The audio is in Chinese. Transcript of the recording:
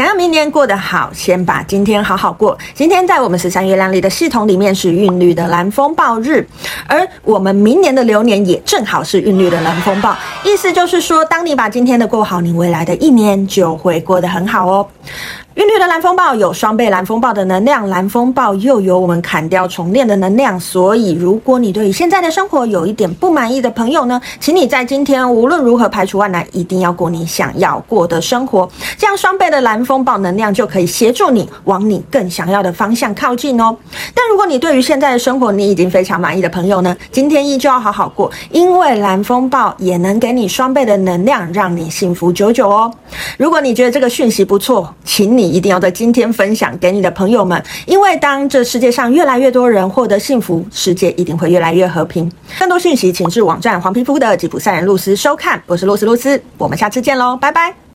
想要明年过得好，先把今天好好过。今天在我们十三月亮历的系统里面是韵律的蓝风暴日，而我们明年的流年也正好是韵律的蓝风暴，意思就是说，当你把今天的过好，你未来的一年就会过得很好哦。韵律的蓝风暴有双倍蓝风暴的能量，蓝风暴又有我们砍掉重练的能量，所以如果你对于现在的生活有一点不满意的朋友呢，请你在今天无论如何排除万难，一定要过你想要过的生活，这样双倍的蓝风暴能量就可以协助你往你更想要的方向靠近哦。但如果你对于现在的生活你已经非常满意的朋友呢，今天依旧要好好过，因为蓝风暴也能给你双倍的能量，让你幸福久久哦。如果你觉得这个讯息不错，请你你。一定要在今天分享给你的朋友们，因为当这世界上越来越多人获得幸福，世界一定会越来越和平。更多讯息，请至网站黄皮肤的吉普赛人露丝收看。我是露丝露丝，我们下次见喽，拜拜。